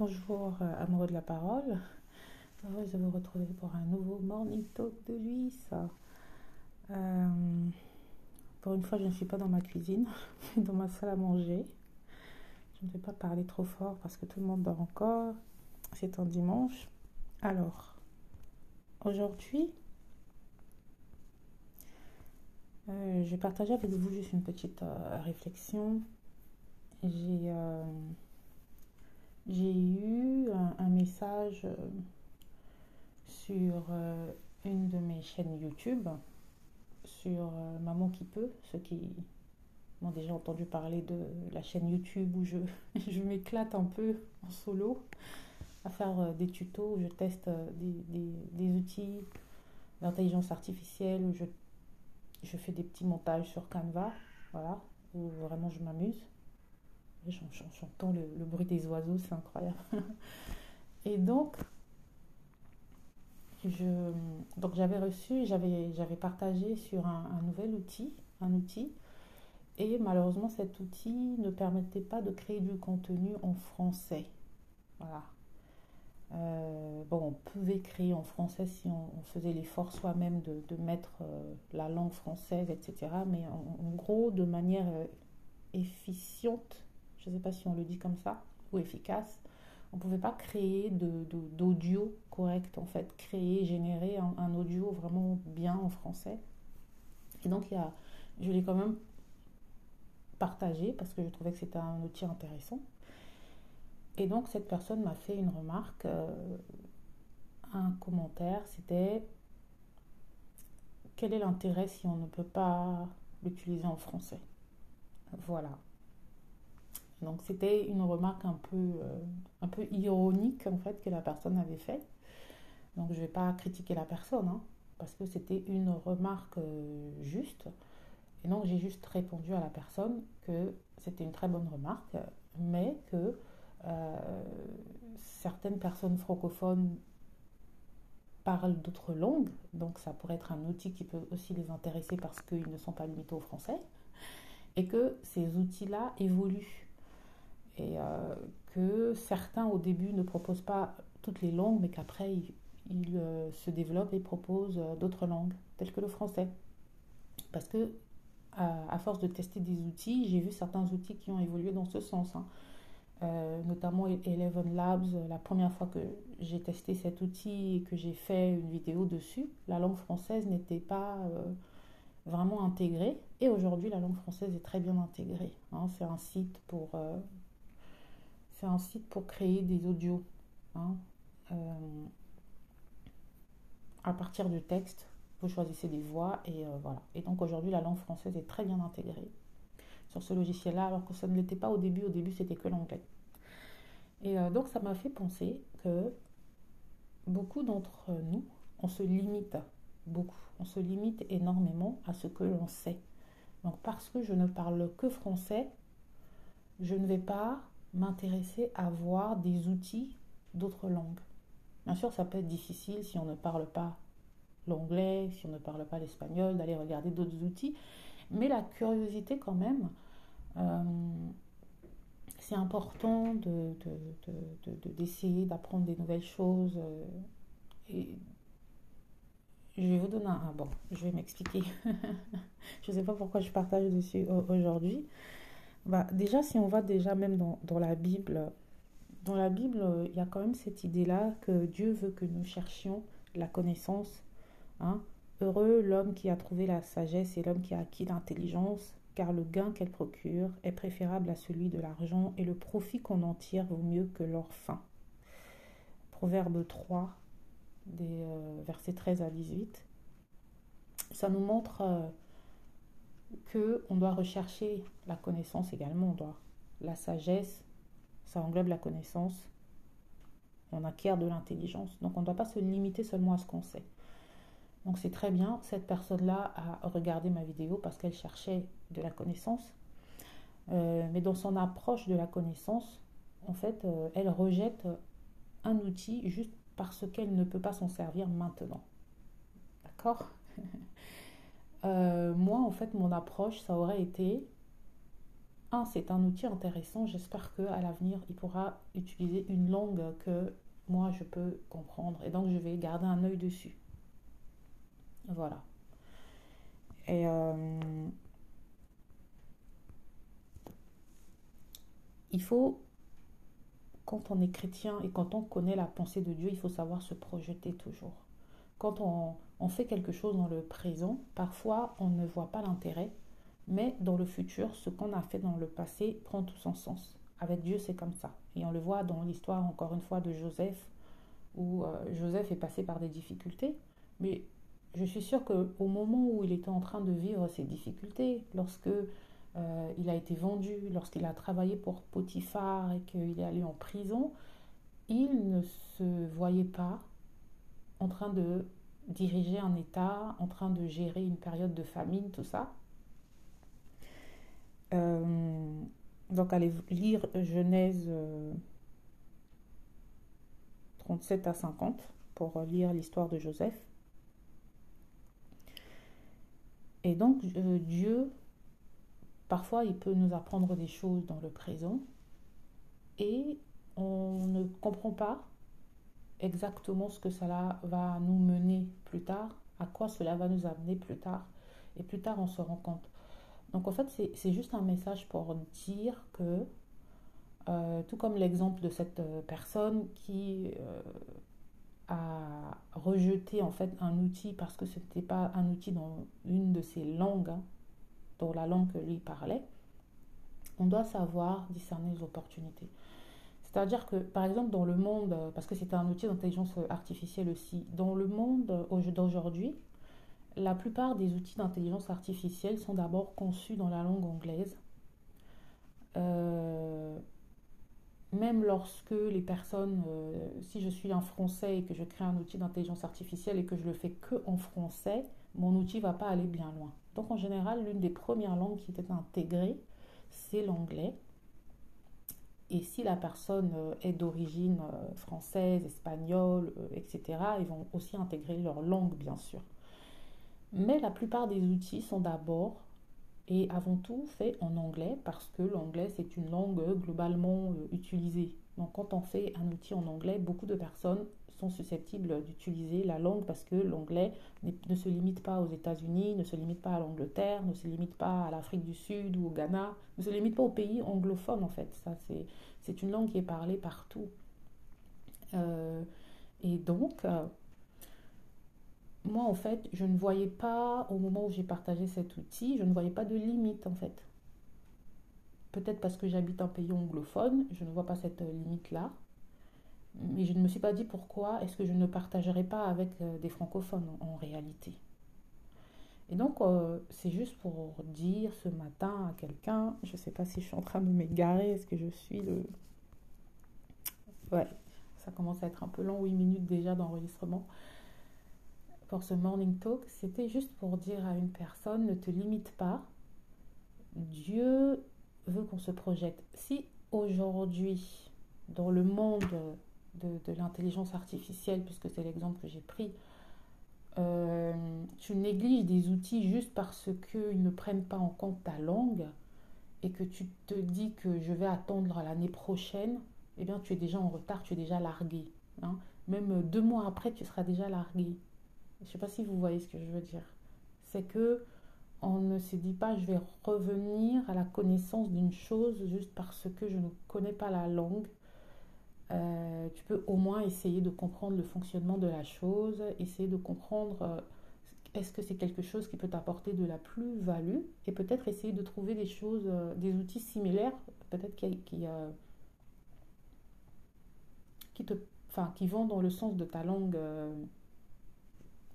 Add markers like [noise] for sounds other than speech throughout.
Bonjour euh, amoureux de la parole. Heureuse de vous retrouver pour un nouveau Morning Talk de Luis. Euh, pour une fois, je ne suis pas dans ma cuisine, mais [laughs] dans ma salle à manger. Je ne vais pas parler trop fort parce que tout le monde dort encore. C'est un dimanche. Alors, aujourd'hui, euh, je vais partager avec vous juste une petite réflexion. J'ai j'ai eu un, message euh, sur euh, une de mes chaînes YouTube, sur euh, Maman qui peut, ceux qui m'ont déjà entendu parler de la chaîne YouTube où je, [laughs] je m'éclate un peu en solo à faire des tutos où je teste des, des, outils d'intelligence artificielle, où je, je fais des petits montages sur Canva, voilà, où vraiment je m'amuse. J'entends le, bruit des oiseaux, c'est incroyable. [laughs] Et donc, je, donc j'avais reçu, j'avais, j'avais partagé sur un, nouvel outil, un outil, et malheureusement cet outil ne permettait pas de créer du contenu en français. Voilà. Euh, bon, on pouvait créer en français si on, faisait l'effort soi-même de, de, mettre euh, la langue française, etc. Mais en, gros, de manière euh, efficiente, je ne sais pas si on le dit comme ça, ou efficace, on ne pouvait pas créer d'audio correct, en fait, créer, générer un, audio vraiment bien en français. Et donc, il y a, je l'ai quand même partagé parce que je trouvais que c'était un outil intéressant. Et donc, cette personne m'a fait une remarque, euh, un commentaire, c'était quel est l'intérêt si on ne peut pas l'utiliser en français? Voilà. Donc c'était une remarque un peu, euh, un peu ironique en fait que la personne avait faite. Donc je ne vais pas critiquer la personne hein, parce que c'était une remarque euh, juste. Et donc j'ai juste répondu à la personne que c'était une très bonne remarque, mais que euh, certaines personnes francophones parlent d'autres langues, donc ça pourrait être un outil qui peut aussi les intéresser parce qu'ils ne sont pas limités au français, et que ces outils-là évoluent euh, que certains au début ne proposent pas toutes les langues, mais qu'après ils, euh, se développent et proposent euh, d'autres langues, telles que le français. Parce que à, force de tester des outils, j'ai vu certains outils qui ont évolué dans ce sens. Hein. notamment Eleven Labs, la première fois que j'ai testé cet outil et que j'ai fait une vidéo dessus, la langue française n'était pas vraiment intégrée. Et aujourd'hui, la langue française est très bien intégrée. Hein. C'est un site pour c'est un site pour créer des audios. Hein. Euh, à partir du texte, vous choisissez des voix et euh, voilà. Et donc aujourd'hui, la langue française est très bien intégrée sur ce logiciel-là, alors que ça ne l'était pas au début. Au début, c'était que l'anglais. Et euh, donc, ça m'a fait penser que beaucoup d'entre nous, on se limite beaucoup. On se limite énormément à ce que l'on sait. Donc, parce que je ne parle que français, je ne vais pas m'intéresser à voir des outils d'autres langues. Bien sûr, ça peut être difficile si on ne parle pas l'anglais, si on ne parle pas l'espagnol, d'aller regarder d'autres outils, mais la curiosité quand même, euh, c'est important d'essayer de, d'apprendre des nouvelles choses. Euh, et je vais vous donner un... Bon, je vais m'expliquer. [laughs] je ne sais pas pourquoi je partage dessus aujourd'hui. Bah, déjà, si on va déjà même dans, dans la Bible, dans la Bible, il y a quand même cette idée-là que Dieu veut que nous cherchions la connaissance. Hein. Heureux l'homme qui a trouvé la sagesse et l'homme qui a acquis l'intelligence, car le gain qu'elle procure est préférable à celui de l'argent et le profit qu'on en tire vaut mieux que leur fin. Proverbe 3, des euh, versets 13 à 18. Ça nous montre euh, que on doit rechercher la connaissance également, on doit la sagesse, ça englobe la connaissance, on acquiert de l'intelligence. Donc on ne doit pas se limiter seulement à ce qu'on sait. Donc c'est très bien, cette personne-là a regardé ma vidéo parce qu'elle cherchait de la connaissance. Euh, mais dans son approche de la connaissance, en fait, euh, elle rejette un outil juste parce qu'elle ne peut pas s'en servir maintenant. D'accord? Euh, moi, en fait, mon approche, ça aurait été un, c'est un outil intéressant. J'espère qu'à l'avenir, il pourra utiliser une langue que moi, je peux comprendre. Et donc, je vais garder un œil dessus. Voilà. Et euh, il faut, quand on est chrétien et quand on connaît la pensée de Dieu, il faut savoir se projeter toujours. Quand on, fait quelque chose dans le présent, parfois on ne voit pas l'intérêt, mais dans le futur, ce qu'on a fait dans le passé prend tout son sens. Avec Dieu, c'est comme ça. Et on le voit dans l'histoire, encore une fois, de Joseph, où euh, Joseph est passé par des difficultés, mais je suis sûre qu'au moment où il était en train de vivre ces difficultés, lorsque euh, il a été vendu, lorsqu'il a travaillé pour Potiphar et qu'il est allé en prison, il ne se voyait pas en train de diriger un État, en train de gérer une période de famine, tout ça. Euh, donc allez lire Genèse 37 à 50 pour lire l'histoire de Joseph. Et donc euh, Dieu, parfois, il peut nous apprendre des choses dans le présent et on ne comprend pas exactement ce que cela va nous mener plus tard, à quoi cela va nous amener plus tard. Et plus tard, on se rend compte. Donc en fait, c'est juste un message pour dire que, euh, tout comme l'exemple de cette euh, personne qui euh, a rejeté en fait un outil parce que ce n'était pas un outil dans une de ses langues, hein, dans la langue que lui parlait, on doit savoir discerner les opportunités. C'est-à-dire que, par exemple, dans le monde, parce que c'est un outil d'intelligence artificielle aussi, dans le monde d'aujourd'hui, la plupart des outils d'intelligence artificielle sont d'abord conçus dans la langue anglaise. Euh, même lorsque les personnes, euh, si je suis un français et que je crée un outil d'intelligence artificielle et que je le fais que en français, mon outil va pas aller bien loin. Donc en général, l'une des premières langues qui était intégrée, c'est l'anglais. Et si la personne euh, est d'origine française, espagnole, etc., ils vont aussi intégrer leur langue, bien sûr. Mais la plupart des outils sont d'abord et avant tout faits en anglais parce que l'anglais c'est une langue globalement euh, utilisée. Donc quand on fait un outil en anglais, beaucoup de personnes sont susceptibles d'utiliser la langue parce que l'anglais ne se limite pas aux États-Unis, ne se limite pas à l'Angleterre, ne se limite pas à l'Afrique du Sud ou au Ghana, ne se limite pas aux pays anglophones en fait. C'est une langue qui est parlée partout. Euh, et donc, euh, moi, en fait, je ne voyais pas, au moment où j'ai partagé cet outil, je ne voyais pas de limite, en fait. Peut-être parce que j'habite un pays anglophone, je ne vois pas cette limite-là. Mais je ne me suis pas dit pourquoi est-ce que je ne partagerais pas avec euh, des francophones en, réalité. Et donc, euh, c'est juste pour dire ce matin à quelqu'un, je ne sais pas si je suis en train de m'égarer, est-ce que je suis le... Ouais, ça commence à être un peu long, 8 minutes déjà d'enregistrement pour ce morning talk, c'était juste pour dire à une personne, ne te limite pas. Dieu veut qu'on se projette. Si aujourd'hui, dans le monde de, l'intelligence artificielle, puisque c'est l'exemple que j'ai pris, euh, tu négliges des outils juste parce qu'ils ne prennent pas en compte ta langue et que tu te dis que je vais attendre l'année prochaine, eh bien tu es déjà en retard, tu es déjà largué. Hein. Même deux mois après, tu seras déjà largué. Je ne sais pas si vous voyez ce que je veux dire. C'est que on ne se dit pas je vais revenir à la connaissance d'une chose juste parce que je ne connais pas la langue. Euh, tu peux au moins essayer de comprendre le fonctionnement de la chose, essayer de comprendre euh, est-ce que c'est quelque chose qui peut t'apporter de la plus-value et peut-être essayer de trouver des choses, euh, des outils similaires, peut-être qui, qui, qui, vont dans le sens de ta langue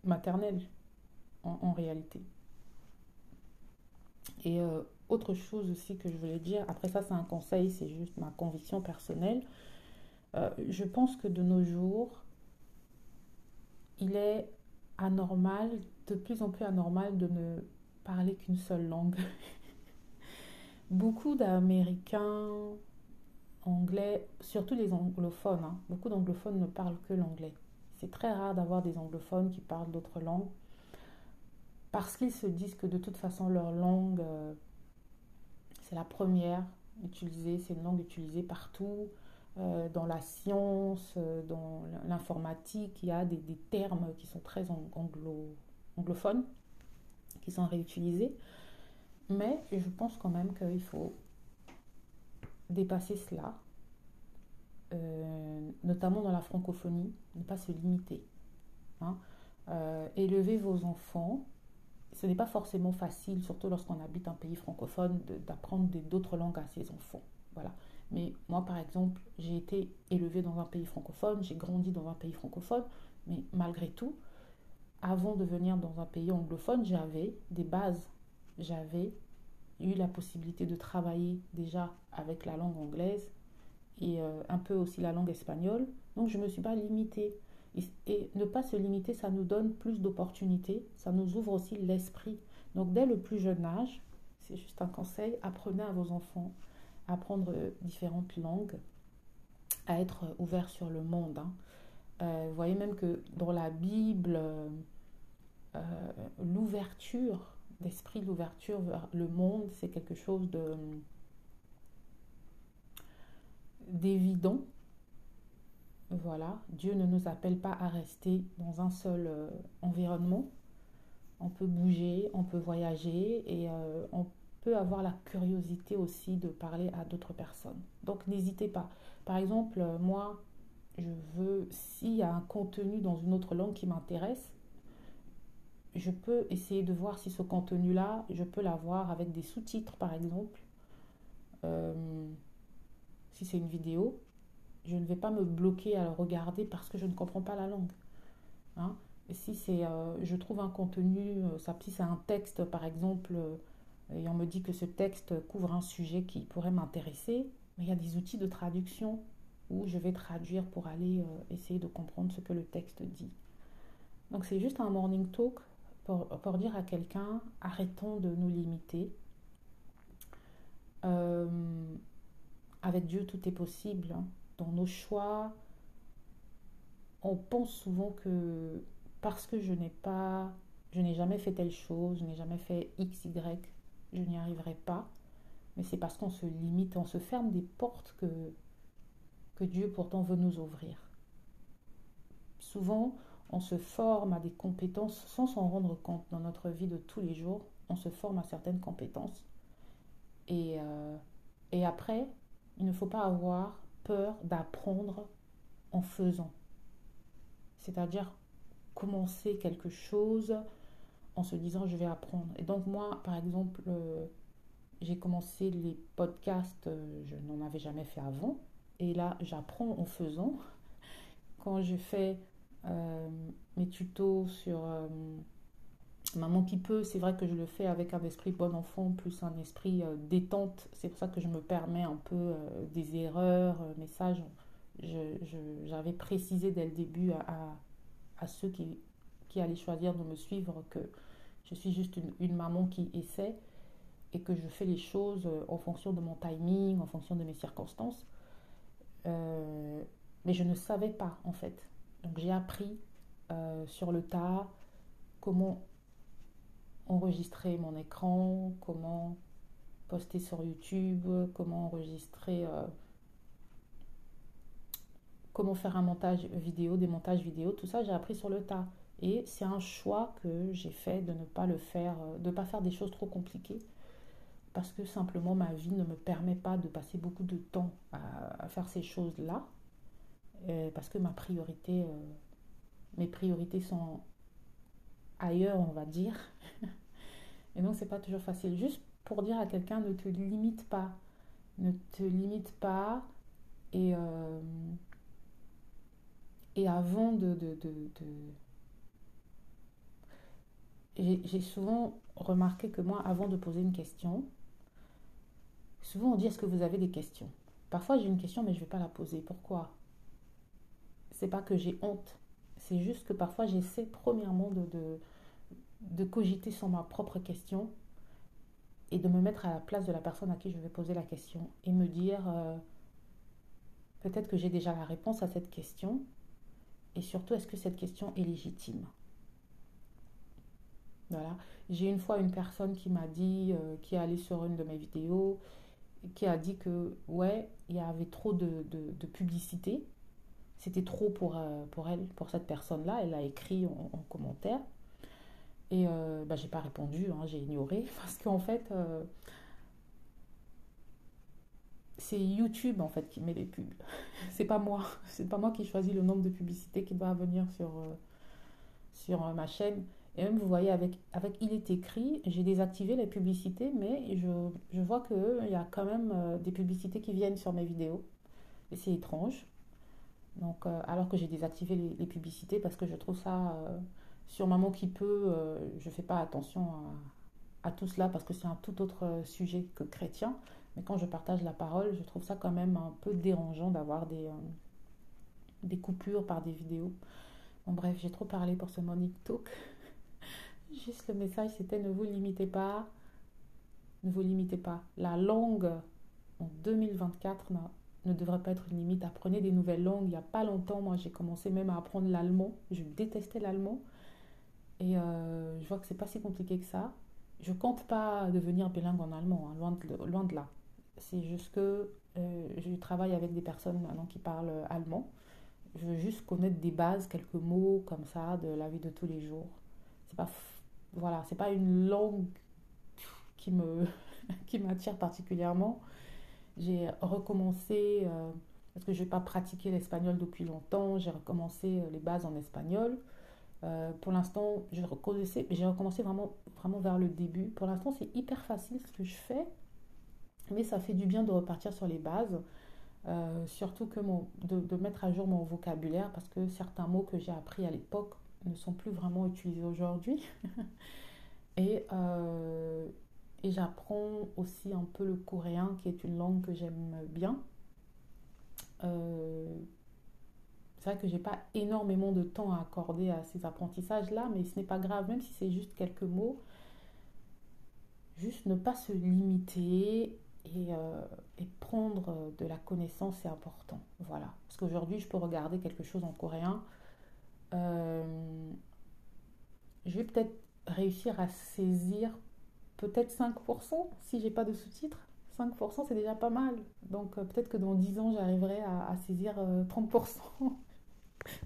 maternelle en, réalité. Et autre chose aussi que je voulais dire, après ça c'est un conseil, c'est juste ma conviction personnelle, euh, je pense que de nos jours, il est anormal, de plus en plus anormal de ne parler qu'une seule langue. [laughs] beaucoup d'Américains anglais, surtout les anglophones, hein, beaucoup d'anglophones ne parlent que l'anglais. C'est très rare d'avoir des anglophones qui parlent d'autres langues parce qu'ils se disent que de toute façon leur langue, euh, C'est la première utilisée, c'est une langue utilisée partout. Euh, dans la science, euh, dans l'informatique, il y a des, termes qui sont très anglo, anglophones, qui sont réutilisés. Mais je pense quand même qu'il faut dépasser cela, euh, notamment dans la francophonie, ne pas se limiter. Hein. élever vos enfants, ce n'est pas forcément facile, surtout lorsqu'on habite un pays francophone, d'apprendre d'autres langues à ses enfants. Voilà. Mais moi, par exemple, j'ai été élevée dans un pays francophone, j'ai grandi dans un pays francophone, mais malgré tout, avant de venir dans un pays anglophone, j'avais des bases. J'avais eu la possibilité de travailler déjà avec la langue anglaise et euh, un peu aussi la langue espagnole. Donc je ne me suis pas limitée. et, ne pas se limiter, ça nous donne plus d'opportunités, ça nous ouvre aussi l'esprit. Donc dès le plus jeune âge, c'est juste un conseil, apprenez à vos enfants apprendre différentes langues, à être ouvert sur le monde. Hein. Euh, vous voyez même que dans la Bible, euh, l'ouverture d'esprit, l'ouverture vers le monde, c'est quelque chose de d'évident. Voilà, Dieu ne nous appelle pas à rester dans un seul euh, environnement. On peut bouger, on peut voyager et on avoir la curiosité aussi de parler à d'autres personnes. Donc n'hésitez pas. Par exemple, moi, je veux, s'il y a un contenu dans une autre langue qui m'intéresse, je peux essayer de voir si ce contenu-là, je peux l'avoir avec des sous-titres, par exemple. Euh, si c'est une vidéo, je ne vais pas me bloquer à le regarder parce que je ne comprends pas la langue. Hein. Si c'est, euh, je trouve un contenu, euh, ça, si c'est un texte, par exemple, et on me dit que ce texte couvre un sujet qui pourrait m'intéresser, mais il y a des outils de traduction où je vais traduire pour aller euh, essayer de comprendre ce que le texte dit. Donc c'est juste un morning talk pour, dire à quelqu'un, arrêtons de nous limiter. Euh, avec Dieu, tout est possible. Hein. Dans nos choix, on pense souvent que parce que je n'ai pas, je n'ai jamais fait telle chose, je n'ai jamais fait X, Y, je n'y arriverai pas. Mais c'est parce qu'on se limite, on se ferme des portes que, que Dieu pourtant veut nous ouvrir. Souvent, on se forme à des compétences sans s'en rendre compte dans notre vie de tous les jours. On se forme à certaines compétences. Et, euh, et après, il ne faut pas avoir peur d'apprendre en faisant. C'est-à-dire commencer quelque chose, en se disant je vais apprendre. Et donc moi, par exemple, euh, j'ai commencé les podcasts, euh, je n'en avais jamais fait avant. Et là, j'apprends en faisant. [laughs] Quand je fais euh, mes tutos sur Maman qui peut, c'est vrai que je le fais avec un esprit bon enfant plus un esprit détente. C'est pour ça que je me permets un peu des erreurs, messages. J'avais précisé dès le début à, à ceux qui, qui allaient choisir de me suivre que je suis juste une, maman qui essaie et que je fais les choses euh, en fonction de mon timing, en fonction de mes circonstances. Euh, mais je ne savais pas en fait. Donc j'ai appris euh, sur le tas comment enregistrer mon écran, comment poster sur YouTube, comment enregistrer, comment faire un montage vidéo, des montages vidéo, tout ça j'ai appris sur le tas. Et c'est un choix que j'ai fait de ne pas le faire, euh, de ne pas faire des choses trop compliquées. Parce que simplement ma vie ne me permet pas de passer beaucoup de temps à, faire ces choses-là. Euh, parce que ma priorité, euh, mes priorités sont ailleurs, on va dire. [laughs] Et donc c'est pas toujours facile. Juste pour dire à quelqu'un, ne te limite pas. Ne te limite pas. Et, et avant de, de j'ai souvent remarqué que moi, avant de poser une question, souvent on dit est-ce que vous avez des questions? Parfois j'ai une question mais je ne vais pas la poser. Pourquoi? C'est pas que j'ai honte. C'est juste que parfois j'essaie premièrement de, cogiter sur ma propre question et de me mettre à la place de la personne à qui je vais poser la question et me dire euh, peut-être que j'ai déjà la réponse à cette question et surtout est-ce que cette question est légitime? Voilà. J'ai une fois une personne qui m'a dit, euh, qui est allée sur une de mes vidéos, qui a dit que, ouais, il y avait trop de, de, publicité. C'était trop pour, euh, pour elle, pour cette personne-là. Elle a écrit en, en commentaire. Et euh, bah, j'ai pas répondu, hein, j'ai ignoré. [laughs] Parce qu'en fait, euh, c'est YouTube en fait qui met les pubs. [laughs] C'est pas moi. C'est pas moi qui choisis le nombre de publicités qui doit venir sur, sur ma chaîne. Et même, vous voyez, avec, avec Il est écrit, j'ai désactivé les publicités, mais je, je vois qu'il y a quand même euh, des publicités qui viennent sur mes vidéos. Et c'est étrange. Donc, euh, alors que j'ai désactivé les, publicités parce que je trouve ça, euh, sur Maman qui peut, euh, je fais pas attention à, à tout cela parce que c'est un tout autre euh, sujet que chrétien. Mais quand je partage la parole, je trouve ça quand même un peu dérangeant d'avoir des, euh, des coupures par des vidéos. Bon, bref, j'ai trop parlé pour ce morning talk. Juste le message, c'était ne vous limitez pas, ne vous limitez pas. La langue en 2024 n'a- ne devrait pas être une limite. Apprenez des nouvelles langues. Il n'y a pas longtemps, moi, j'ai commencé même à apprendre l'allemand. Je détestais l'allemand. Et euh, je vois que c'est pas si compliqué que ça. Je compte pas devenir bilingue en allemand, hein, loin de, loin de là. C'est juste que euh, je travaille avec des personnes maintenant qui parlent allemand. Je veux juste connaître des bases, quelques mots comme ça de la vie de tous les jours. C'est pas, voilà, c'est pas une langue [laughs] qui m'attire particulièrement. J'ai recommencé, euh, parce que je n'ai pas pratiqué l'espagnol depuis longtemps, j'ai recommencé euh, les bases en espagnol. Euh, pour l'instant, j'ai recommencé, vraiment, vraiment vers le début. Pour l'instant, c'est hyper facile ce que je fais, mais ça fait du bien de repartir sur les bases. Surtout que de mettre à jour mon vocabulaire parce que certains mots que j'ai appris à l'époque ne sont plus vraiment utilisés aujourd'hui. [laughs] Et, euh, et j'apprends aussi un peu le coréen, qui est une langue que j'aime bien. Euh, c'est vrai que j'ai pas énormément de temps à accorder à ces apprentissages-là, mais ce n'est pas grave, même si c'est juste quelques mots, juste ne pas se limiter et, euh, et prendre de la connaissance, c'est important. Voilà. Parce qu'aujourd'hui, je peux regarder quelque chose en coréen. Euh, je vais peut-être réussir à saisir peut-être 5% si j'ai pas de sous-titres. 5% c'est déjà pas mal. Donc euh, peut-être que dans 10 ans j'arriverai à, saisir euh, 30%. [laughs]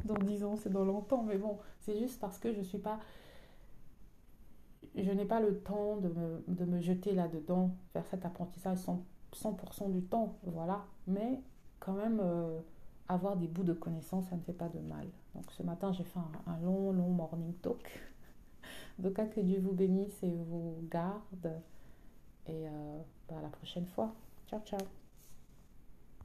dans 10 ans c'est dans longtemps, mais bon, c'est juste parce que je suis pas, je n'ai pas le temps de me, de me jeter là-dedans, faire cet apprentissage 100%, 100% du temps, voilà. Mais quand même, euh, avoir des bouts de connaissances, ça ne fait pas de mal. Donc ce matin, j'ai fait un, long, long morning talk. [laughs] Donc que Dieu vous bénisse et vous garde. Et euh, bah, à la prochaine fois. Ciao, ciao.